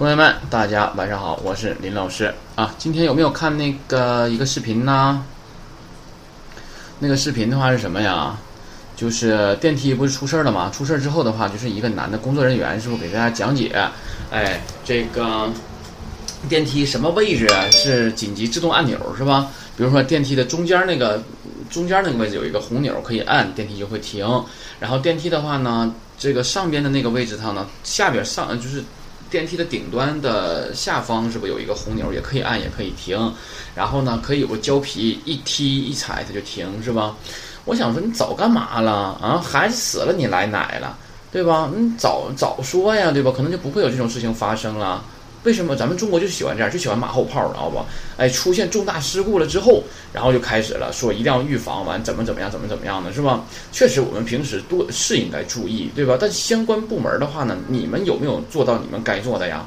同学们，大家晚上好，我是林老师啊。今天有没有看那个一个视频呢？那个视频的话是什么呀？就是电梯不是出事儿了吗？出事儿之后的话，就是一个男的工作人员，是不给大家讲解？哎，这个电梯什么位置是紧急制动按钮是吧？比如说电梯的中间那个中间那个位置有一个红钮可以按，电梯就会停。然后电梯的话呢，这个上边的那个位置上呢，下边上就是。电梯的顶端的下方是不是有一个红钮，也可以按，也可以停。然后呢，可以有个胶皮，一踢一踩它就停，是吧？我想说，你早干嘛了啊？孩子死了你来奶了，对吧？你早早说呀，对吧？可能就不会有这种事情发生了。为什么咱们中国就喜欢这样，就喜欢马后炮，知道不？哎，出现重大事故了之后，然后就开始了，说一定要预防完怎么怎么样，怎么怎么样的，是吧？确实，我们平时多是应该注意，对吧？但相关部门的话呢，你们有没有做到你们该做的呀？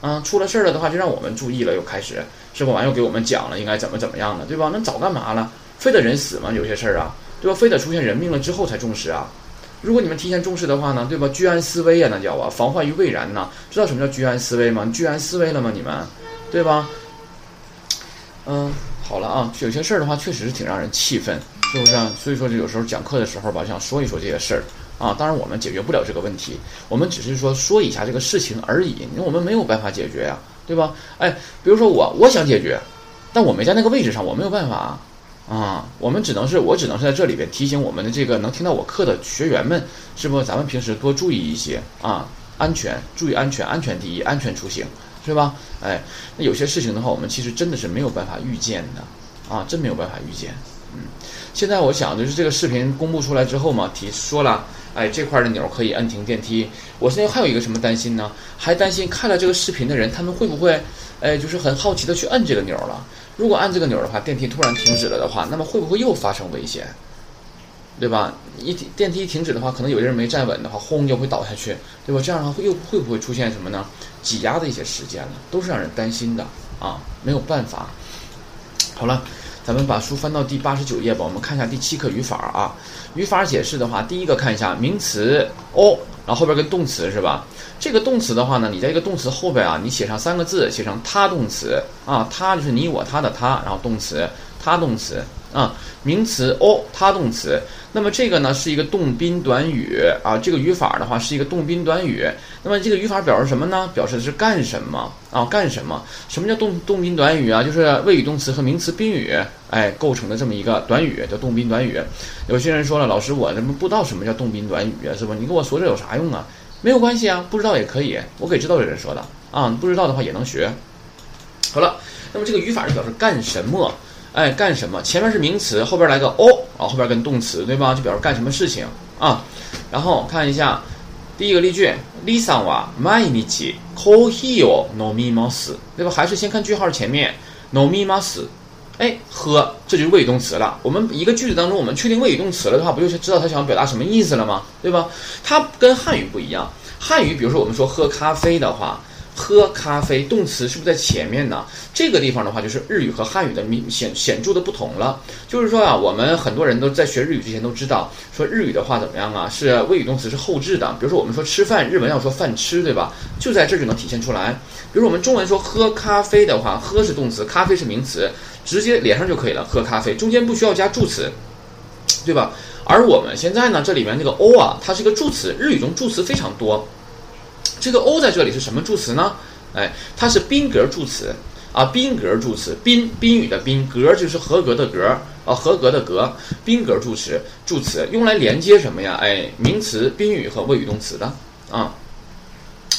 啊，出了事儿了的话，就让我们注意了，又开始是吧？完又给我们讲了应该怎么怎么样的，对吧？那早干嘛了？非得人死吗？有些事儿啊，对吧？非得出现人命了之后才重视啊？如果你们提前重视的话呢，对吧？居安思危啊，那叫啊，防患于未然呐。知道什么叫居安思危吗？居安思危了吗？你们，对吧？嗯，好了啊，有些事儿的话，确实是挺让人气愤，是不是？所以说，这有时候讲课的时候吧，想说一说这些事儿啊。当然，我们解决不了这个问题，我们只是说说一下这个事情而已。因为我们没有办法解决呀，对吧？哎，比如说我，我想解决，但我没在那个位置上，我没有办法。啊，我们只能是我只能是在这里边提醒我们的这个能听到我课的学员们，是不？咱们平时多注意一些啊，安全，注意安全，安全第一，安全出行，是吧？哎，那有些事情的话，我们其实真的是没有办法预见的啊，真没有办法预见。嗯，现在我想就是这个视频公布出来之后嘛，提说了，哎，这块的钮可以按停电梯。我现在还有一个什么担心呢？还担心看了这个视频的人，他们会不会，哎，就是很好奇的去摁这个钮了？如果按这个钮的话，电梯突然停止了的话，那么会不会又发生危险？对吧？一电梯一停止的话，可能有些人没站稳的话，轰就会倒下去，对吧？这样的话会又会不会出现什么呢？挤压的一些事件呢？都是让人担心的啊！没有办法。好了，咱们把书翻到第八十九页吧，我们看一下第七课语法啊。语法解释的话，第一个看一下名词 o，。然后后边跟动词是吧？这个动词的话呢，你在一个动词后边啊，你写上三个字，写上他动词啊，他就是你我他的他，然后动词他动词啊，名词哦，他动词。那么这个呢是一个动宾短语啊，这个语法的话是一个动宾短语。那么这个语法表示什么呢？表示的是干什么啊？干什么？什么叫动动宾短语啊？就是谓语动词和名词宾语哎构成的这么一个短语叫动宾短语。有些人说了，老师我怎么不知道什么叫动宾短语啊？是吧？你跟我说这有啥用啊？没有关系啊，不知道也可以，我给知道的人说的啊，不知道的话也能学。好了，那么这个语法是表示干什么？哎，干什么？前面是名词，后边来个哦，然后后边跟动词，对吧？就表示干什么事情啊。然后看一下第一个例句，Lisa は毎日コーヒーを飲みます，对吧？还是先看句号前面，飲みます。哎，喝，这就是谓语动词了。我们一个句子当中，我们确定谓语动词了的话，不就是知道他想要表达什么意思了吗？对吧？它跟汉语不一样。汉语，比如说我们说喝咖啡的话。 喝咖啡，动词是不是在前面呢？这个地方的话，就是日语和汉语的明显显著的不同了。就是说啊，我们很多人都在学日语之前都知道，说日语的话怎么样啊？是谓语动词是后置的。比如说我们说吃饭，日文要说饭吃，对吧？就在这就能体现出来。比如我们中文说喝咖啡的话，喝是动词，咖啡是名词，直接连上就可以了。喝咖啡中间不需要加助词，对吧？而我们现在呢，这里面这个 o 啊，它是一个助词，日语中助词非常多。这个 o 在这里是什么助词呢？哎，它是宾格助词啊，宾格助词，宾宾语的宾格就是合格的格啊，合格的格，宾格助词助词用来连接什么呀？哎，名词、宾语和谓语动词的啊。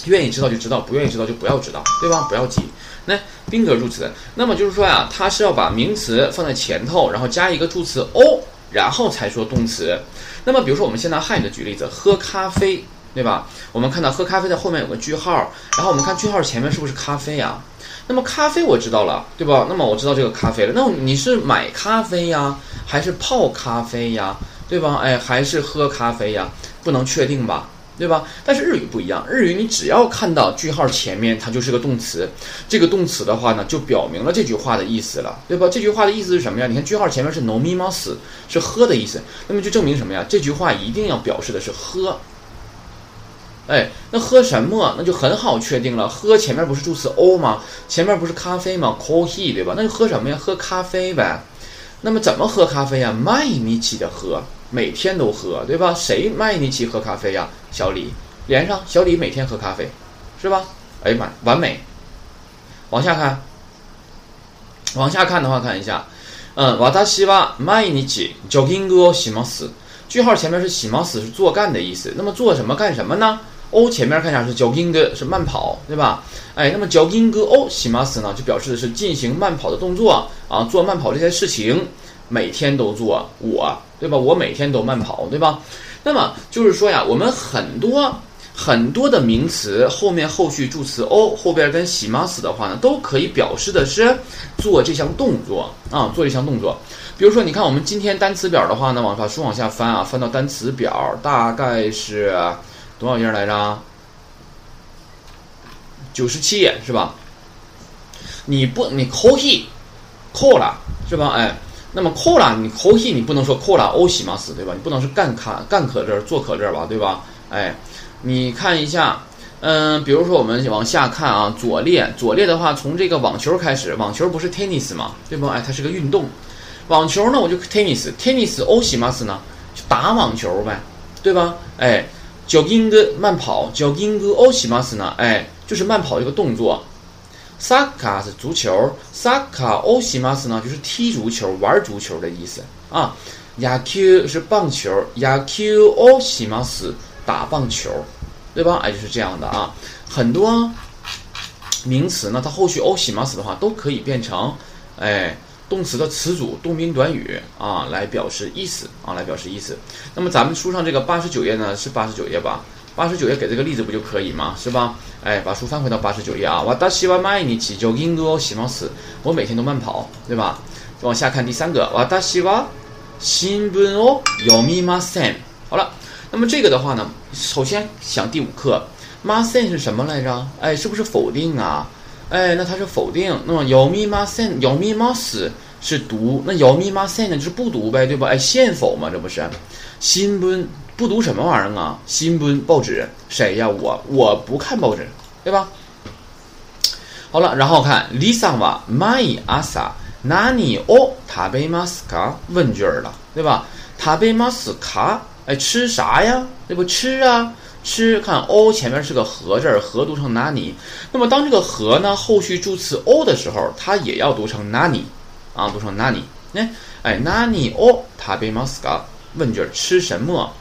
愿意知道就知道，不愿意知道就不要知道，对吧？不要急。那宾格助词，那么就是说呀，它是要把名词放在前头，然后加一个助词 o，然后才说动词。那么比如说，我们先拿汉语的举例子，喝咖啡。对吧？我们看到喝咖啡的后面有个句号，然后我们看句号前面是不是咖啡呀？那么咖啡我知道了，对吧？那么我知道这个咖啡了。那你是买咖啡呀，还是泡咖啡呀？对吧？哎，还是喝咖啡呀？不能确定吧？对吧？但是日语不一样，日语你只要看到句号前面，它就是个动词。这个动词的话呢，就表明了这句话的意思了，对吧？这句话的意思是什么呀？你看句号前面是 no mi mas，是喝的意思，那么就证明什么呀？这句话一定要表示的是喝。哎，那喝什么？那就很好确定了。喝前面不是助词 o 吗？前面不是咖啡吗？coffee 对吧？那就喝什么呀？喝咖啡呗。那么怎么喝咖啡呀？毎日的喝，每天都喝，对吧？谁毎日喝咖啡呀？小李，连上，小李每天喝咖啡，是吧？哎呀妈，完美。往下看，往下看的话，看一下，嗯，私は毎日ジョギングをします。句号前面是します是做干的意思。那么做什么干什么呢 ？o 前面看一下是 jogging 是慢跑，对吧？哎，那么 jogging o します呢，就表示的是进行慢跑的动作啊，做慢跑这件事情，每天都做，我对吧？我每天都慢跑，对吧？那么就是说呀，我们很多很多的名词后面后续助词 o 后边跟します的话呢，都可以表示的是做这项动作啊，做这项动作。比如说，你看我们今天单词表的话呢，往把书往下翻啊，翻到单词表大概是。 多少页来着？九十七页是吧？你不，你扣 he 扣了是吧？哎，那么扣了，你扣 he 你不能说扣了 o 西马斯对吧？你不能是干卡干可这儿做可这儿吧对吧？哎，你看一下，嗯，比如说我们往下看啊，左列左列的话，从这个网球开始，网球不是 tennis 嘛？对不？哎，它是个运动，网球呢，我就 tennis，tennis o 西马斯呢，就打网球呗，对吧？哎。Jogging 慢跑，jogging 哦西马斯呢？哎，就是慢跑这个动作。soccer 是足球，soccer 哦西马斯呢，就是踢足球、玩足球的意思啊。野球是棒球，野球哦西马斯打棒球，对吧？哎，就是这样的啊。很多名词呢，它后续哦西马斯的话，都可以变成哎。动词的词组、动宾短语啊，来表示意思啊，来表示意思。那么咱们书上这个八十九页呢，是八十九页吧？八十九页给这个例子不就可以吗？是吧？哎，把书翻回到八十九页啊。我大西哇毎日ジョギングをします。我每天都慢跑，对吧？往下看第三个，我大西哇新聞を読みません。好了，那么这个的话呢，首先想第五课，ません是什么来着？哎，是不是否定啊？ 哎，那它是否定。那么有密码 sen 有密码死是读，那 yomi masen 呢就是不读呗，对吧？哎，现否嘛，这不是？新闻不读什么玩意儿啊？新闻报纸谁呀？我我不看报纸，对吧？好了，然后看 Lisa 吧，my asa nani o tabemaska 问句儿了，对吧？tabemaska 哎，吃啥呀？对不？吃啊。吃看 o 前面是个和字儿，和读成 nani。那么当这个和呢后续助词 o 的时候，它也要读成 nani，啊，读成 nani。哎哎，nani o tabemaska 问句吃什么？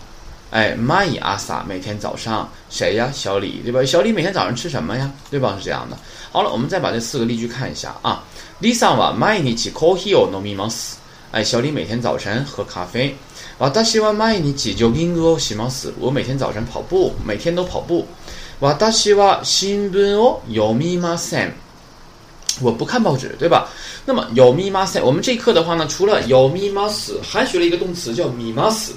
哎，my asa 每天早上谁呀？小李对吧？小李每天早上吃什么呀？对吧？是这样的。好了，我们再把这四个例句看一下啊。Lisa は毎日コーヒーを飲みます。哎，小李每天早晨喝咖啡。 私は毎日ジョギングをします。我每天早晨跑步，每天都跑步。私は新聞を読みません。我不看报纸，对吧？那么読みません，我们这一课的话呢，除了読みます，还学了一个动词叫見ます，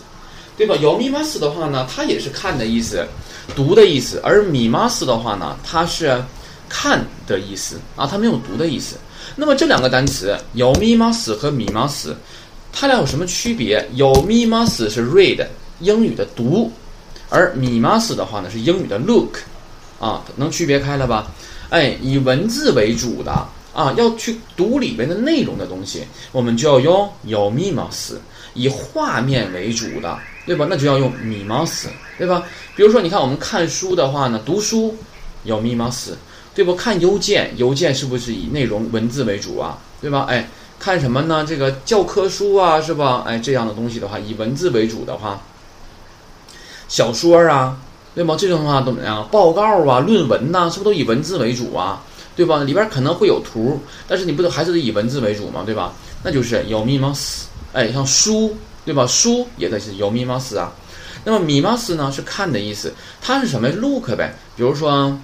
对吧？読みます的话呢，它也是看的意思，读的意思。而見ます的话呢，它是看的意思啊，它没有读的意思。那么这两个单词読みます和見ます。 它俩有什么区别？有 mi mas 是 read 英语的读，而 mi mas 的话呢是英语的 look，啊，能区别开了吧？哎，以文字为主的啊，要去读里面的内容的东西，我们就要用有 mi mas；以画面为主的，对吧？那就要用 mi mas，对吧？比如说，你看我们看书的话呢，读书有 mi mas，对不？看邮件，邮件是不是以内容文字为主啊？对吧？哎。看什么呢？这个教科书啊，是吧？哎，这样的东西的话，以文字为主的话，小说啊，对吗？这种的话都怎么样？报告啊，论文呐，是不是都以文字为主啊？对吧？里边可能会有图，但是你不都还是得以文字为主嘛，对吧？那就是有密码死，哎，像书，对吧？书也得是有密码死啊。那么密码死呢，是看的意思，它是什么？look 呗。比如说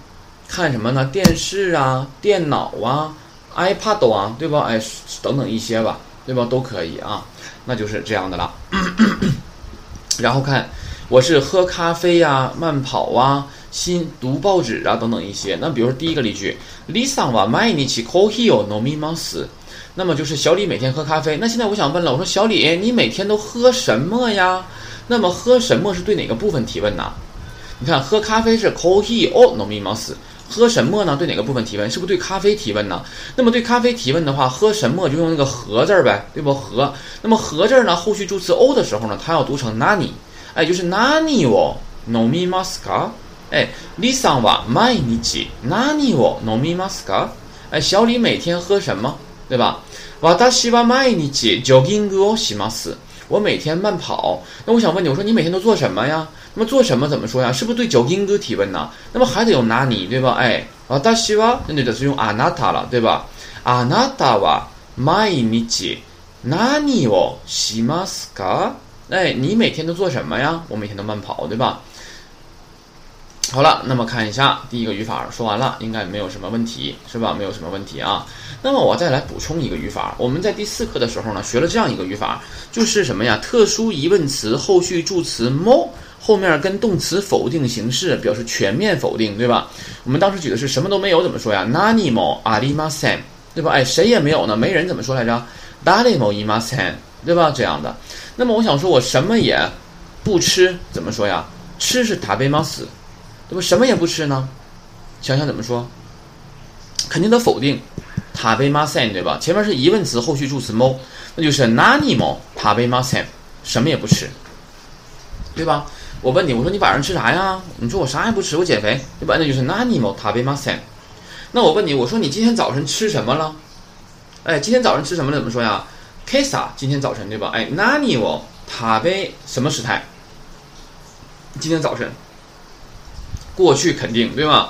看什么呢？电视啊，电脑啊。iPad 啊，对吧？哎，等等一些吧，对吧？都可以啊，那就是这样的了。然后看，我是喝咖啡呀，慢跑啊，新读报纸啊，等等一些。那比如说第一个例句，Lisa は毎日コーヒーを飲みます。那么就是小李每天喝咖啡。那现在我想问了，我说小李，你每天都喝什么呀？那么喝什么是对哪个部分提问呢？ 你看，喝咖啡是 coffee 哦，no mi mas。 喝什么呢？对哪个部分提问？是不是对咖啡提问呢？那么对咖啡提问的话，喝什么就用那个和字儿呗，对不？和。那么和字儿呢，后续助词 o 的时候呢，它要读成 nani，哎，就是 nani 哦，no mi mas ka。哎，李桑哇，毎日 nani 哦，no mi mas ka。哎，小李每天喝什么？对吧？私は毎日ジョギングをします。 我每天慢跑。那我想问你，我说你每天都做什么呀？那么做什么怎么说呀？是不是对ジョギング提问呢？那么还得用哪里，对吧？哎，私は那就得是用あなた了，对吧？あなたは毎日何をしますか？哎，你每天都做什么呀？我每天都慢跑，对吧？ 好了，那么看一下第一个语法说完了，应该没有什么问题，是吧？没有什么问题啊。那么我再来补充一个语法，我们在第四课的时候呢，学了这样一个语法，就是什么呀？特殊疑问词后续助词 mo 后面跟动词否定形式表示全面否定，对吧？我们当时举的是什么都没有，怎么说呀？nani mo arimasen，对吧？哎，谁也没有呢？没人怎么说来着？dali mo imasen，对吧？这样的。那么我想说，我什么也不吃，怎么说呀？吃是 tabemas。对吧？什么也不吃呢？想想怎么说？肯定得否定。塔贝马森，对吧？前面是疑问词，后续助词 mo，那就是 nani mo 塔贝马森，什么也不吃，对吧？我问你，我说你晚上吃啥呀？你说我啥也不吃，我减肥，对吧？那就是 nani mo 塔贝马森。那我问你，我说你今天早晨吃什么了？哎，今天早晨吃什么了？怎么说呀？kesa，今天早晨，对吧？哎，nani mo 塔贝什么时态？今天早晨。过去肯定对吗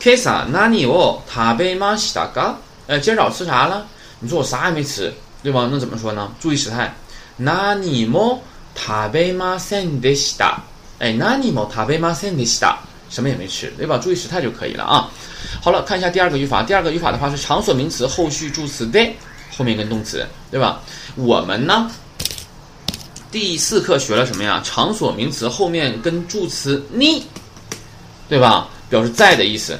？Kesa nani o tabemashita？哎，今儿早吃啥了？你说我啥也没吃，对吧？那怎么说呢？注意时态，nani mo tabemasen deshita？哎，nani mo ta be ma sandehsta 什么也没吃，对吧？注意时态就可以了啊。好了，看一下第二个语法。第二个语法的话是场所名词后续助词 de 后面跟动词，对吧？我们呢，第四课学了什么呀？场所名词后面跟助词你。对吧？表示在的意思。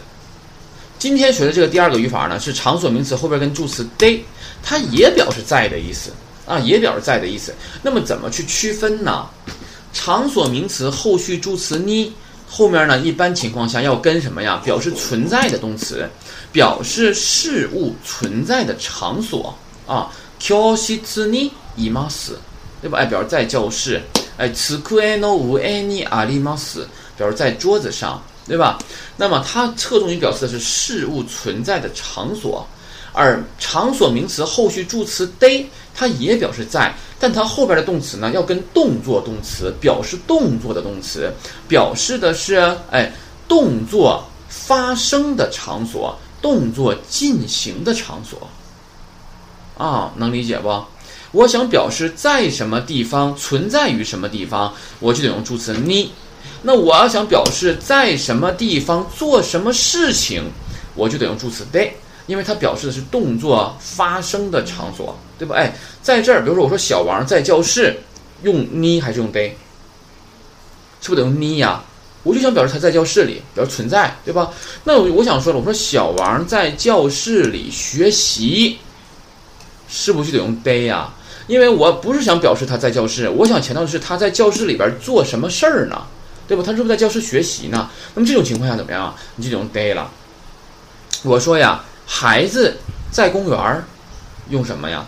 今天学的这个第二个语法呢，是场所名词后边跟助词 de，它也表示在的意思啊，也表示在的意思。那么怎么去区分呢？场所名词后续助词 ni 后面呢，一般情况下要跟什么呀？表示存在的动词，表示事物存在的场所啊。教室にいます，对吧？哎，表示在教室。哎，机の上にあります，表示在桌子上。 对吧？那么它侧重于表示的是事物存在的场所，而场所名词后续助词 de，它也表示在，但它后边的动词呢，要跟动作动词，表示动作的动词，表示的是哎动作发生的场所，动作进行的场所。啊，能理解不？我想表示在什么地方，存在于什么地方，我就得用助词 ni。那我要想表示在什么地方做什么事情，我就得用助词 de，因为它表示的是动作发生的场所，对吧？哎，在这儿，比如说我说小王在教室，用 ni 还是用 de？是不是得用 ni 呀？我就想表示他在教室里，表示存在，对吧？那我我想说了，我说小王在教室里学习，是不是就得用 de 呀？因为我不是想表示他在教室，我想强调的是他在教室里边做什么事儿呢？对吧？他是不是在教室学习呢？那么这种情况下怎么样啊？你就用 day 了。我说呀，孩子在公园儿用什么呀？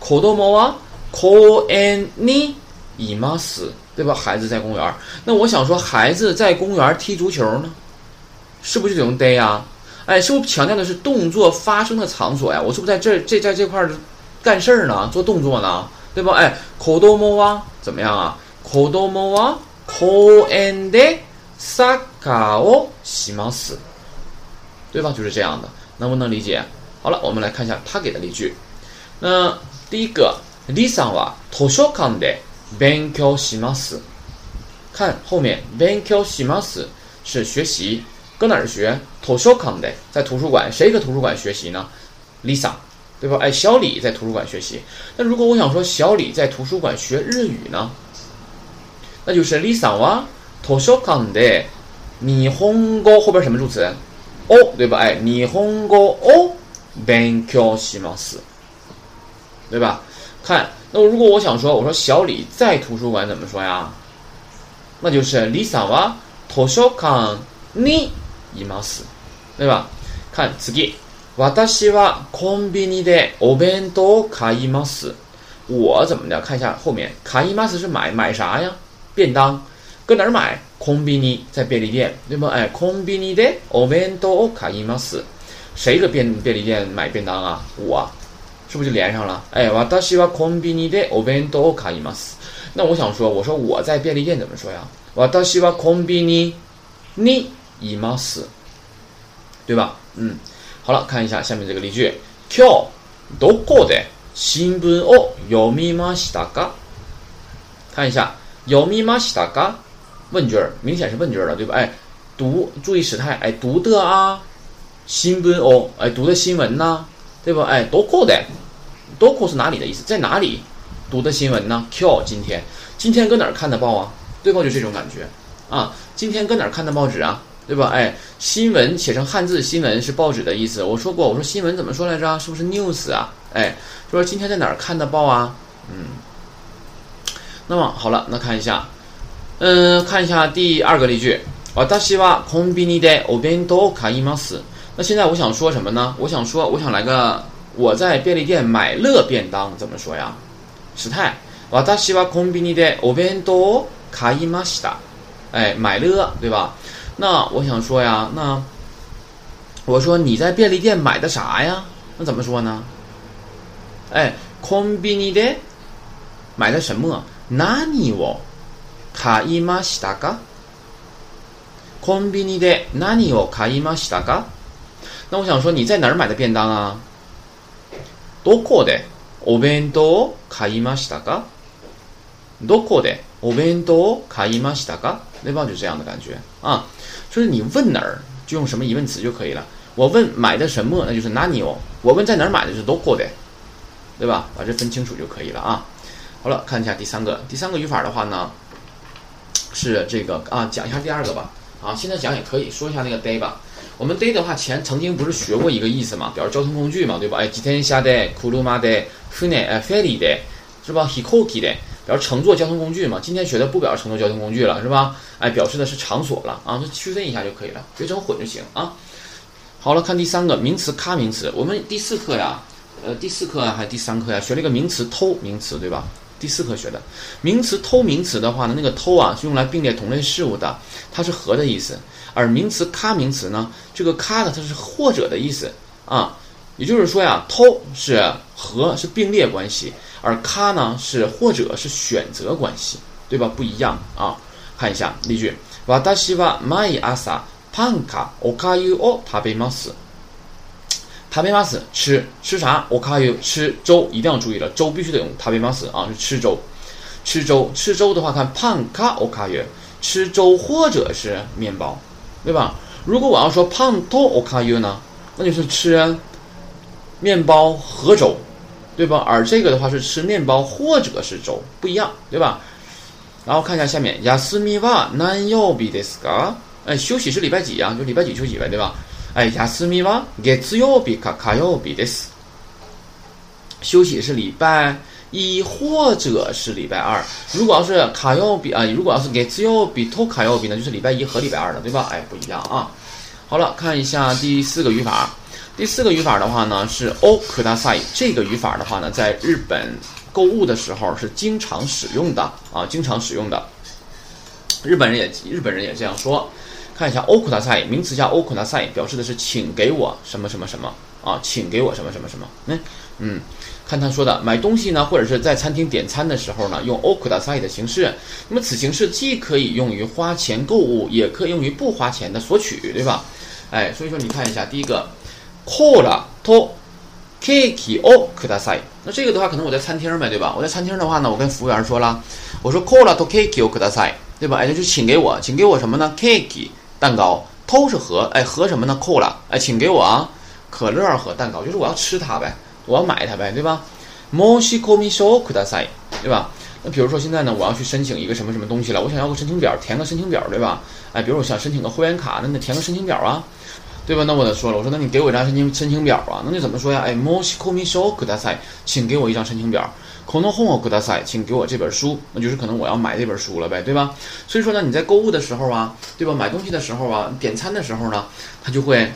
子供は公園にいます，对吧？孩子在公园儿。那我想说，孩子在公园踢足球呢，是不是就得用 day 呀？哎，是不是强调的是动作发生的场所呀？我是不是在这这在这块儿干事儿呢？做动作呢？对吧？哎，子供は怎么样啊？子供は 公園でサッカーをします，对吧？就是这样的，能不能理解？好了，我们来看一下他给的例句。那第一个，リさんは図書館で勉強します。看后面，勉強します是学习，搁哪儿学？図書館で，在图书馆。谁搁图书馆学习呢？Lisa，对吧？哎，小李在图书馆学习。那如果我想说小李在图书馆学日语呢？ 那就是李さんは図書館で日本語后边什么助词？哦，对吧？哎，日本語を勉強します，对吧？看，那如果我想说，我说小李在图书馆怎么说呀？那就是李さんは 図書館にいます，对吧？看次。私はコンビニでお弁当を買います。我怎么的？看一下后面，買います是买买啥呀？ 便当，搁哪儿买？コンビニ在便利店，对吧？哎，コンビニでお弁当を買います。谁搁便便利店买便当啊？我，是不是就连上了？哎，私はコンビニでお弁当を買います。那我想说，我说我在便利店怎么说呀？私はコンビニにいます，对吧？嗯。好了，看一下下面这个例句。今日どこで新聞を読みましたか？看一下， 読みましたか？问句儿，明显是问句儿了，对吧？哎，读，注意时态，哎，读的啊，新聞哦，哎，读的新闻呐，对吧？哎，どこで，どこ是哪里的意思？在哪里读的新闻呢？今日今天，今天搁哪儿看的报啊？对吧？就这种感觉啊，今天搁哪儿看的报纸啊？对吧？哎，新闻写成汉字，新闻是报纸的意思。我说过，我说新闻怎么说来着？是不是 news 啊？哎，说今天在哪儿看的报啊？嗯。 那么好了，那看一下，嗯，看一下第二个例句。私はコンビニでお弁当を買います。那现在我想说什么呢？我想说，我想来个我在便利店买了便当，怎么说呀？时态。私はコンビニでお弁当を買いました。哎，买了，对吧？那我想说呀，那我说你在便利店买的啥呀？那怎么说呢？哎，コンビニで买的什么？ 何を買いましたか？コンビニで何を買いましたか？那我想说你在哪儿买的便当啊？どこでお弁当を買いましたか？どこでお弁当を買いましたか？对吧？就这样的感觉啊。就是你问哪儿就用什么疑问词就可以了。我问买的什么，那就是何を。我问在哪儿买的，就是どこで，对吧？把这分清楚就可以了啊。好了，看一下第三个，第三个语法的话呢，是这个啊，讲一下第二个吧。啊，现在讲也可以说一下那个 day 吧。我们 day 的话，前曾经不是学过一个意思嘛，表示交通工具嘛，对吧？哎，自転車で、車で、船、哎，フェリーで，是吧？飛行機で。表示乘坐交通工具嘛，今天学的不表示乘坐交通工具了，是吧？哎，表示的是场所了啊，就区分一下就可以了，别整混就行啊。好了，看第三个名词咖名词，我们第四课呀，呃，第四课还是第三课呀，学了一个名词偷名词，对吧？ 第四课学的名词偷名词的话呢，那个偷啊是用来并列同类事物的，它是和的意思，而名词咖名词呢，这个咖呢它是或者的意思啊，也就是说呀，偷是和是并列关系。而咖呢是或者是选择关系，对吧？不一样啊。看一下例句：私は毎朝パンかおかゆを食べます。 食べます吃吃啥？おかゆ吃粥，一定要注意了，粥必须得用食べます啊，是吃粥。吃粥吃粥的话，看パンかおかゆ，吃粥或者是面包，对吧？如果我要说パンとおかゆ呢，那就是吃面包和粥。对吧？而这个的话是吃面包或者是粥，不一样，对吧？然后看一下下面，休みは何曜日ですか？哎，休息是礼拜几呀？就礼拜几休息呗，对吧？ 哎，休みは月曜日か火曜日です。休息是礼拜一或者是礼拜二。如果要是火曜日啊，如果要是月曜日と火曜日呢，就是礼拜一和礼拜二的，对吧？哎，不一样啊。好了，看一下第四个语法。第四个语法的话呢是 o k u d a s a i 这个语法的话呢，在日本购物的时候是经常使用的啊，经常使用的。日本人也日本人也这样说。 看一下 o k u d a s a i 名词加 o k u d a s a i 表示的是请给我什么什么什么啊，请给我什么什么什么。那嗯,嗯，看他说的买东西呢，或者是在餐厅点餐的时候呢，用 o k u d a s a i 的形式。那么此形式既可以用于花钱购物，也可以用于不花钱的索取，对吧？哎，所以说你看一下第一个 c o l a to cake o k u d a s a i 那这个的话，可能我在餐厅呗，对吧？我在餐厅的话呢，我跟服务员说了，我说 c o l a to cake o k u d a s a i 对吧？哎，就是请给我，请给我什么呢？cake。蛋糕，偷是和，哎，和什么呢？コーラ，哎，请给我啊，可乐和蛋糕，就是我要吃它呗，我要买它呗，对吧？申し込み書をください，对吧？那比如说现在呢，我要去申请一个什么什么东西了，我想要个申请表，填个申请表，对吧？哎，比如我想申请个会员卡，那得填个申请表啊。 对吧？那我得说了，我说那你给我一张申请申请表啊？那你怎么说呀？哎，申し込み書ください，请给我一张申請表。 この本をください，请给我这本书。那就是可能我要买这本书了呗，对吧？所以说呢，你在购物的时候啊，对吧？买东西的时候啊，点餐的时候呢，他就会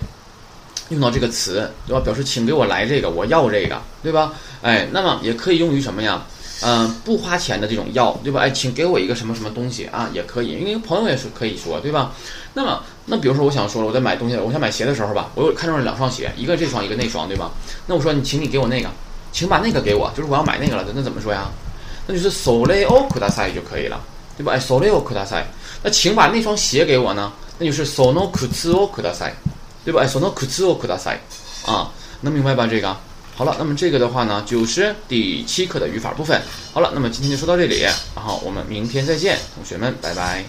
用到这个词，对吧？表示请给我来这个，我要这个，对吧？哎，那么也可以用于什么呀？嗯，不花钱的这种要，对吧？哎，请给我一个什么什么东西啊，也可以，因为朋友也是可以说，对吧？那么，那比如说我想说了，我在买东西，我想买鞋的时候吧，我有看中了两双鞋，一个这双，一个那双，对吧？那我说你，请你给我那个， 请把那个给我，就是我要买那个了，那怎么说呀？那就是それをください就可以了，对吧？哎，それをください。那请把那双鞋给我呢？那就是その靴をください，对吧？哎，その靴をください。啊，能明白吧？这个？好了，那么这个的话呢，就是第七课的语法部分。好了，那么今天就说到这里，然后我们明天再见，同学们，拜拜。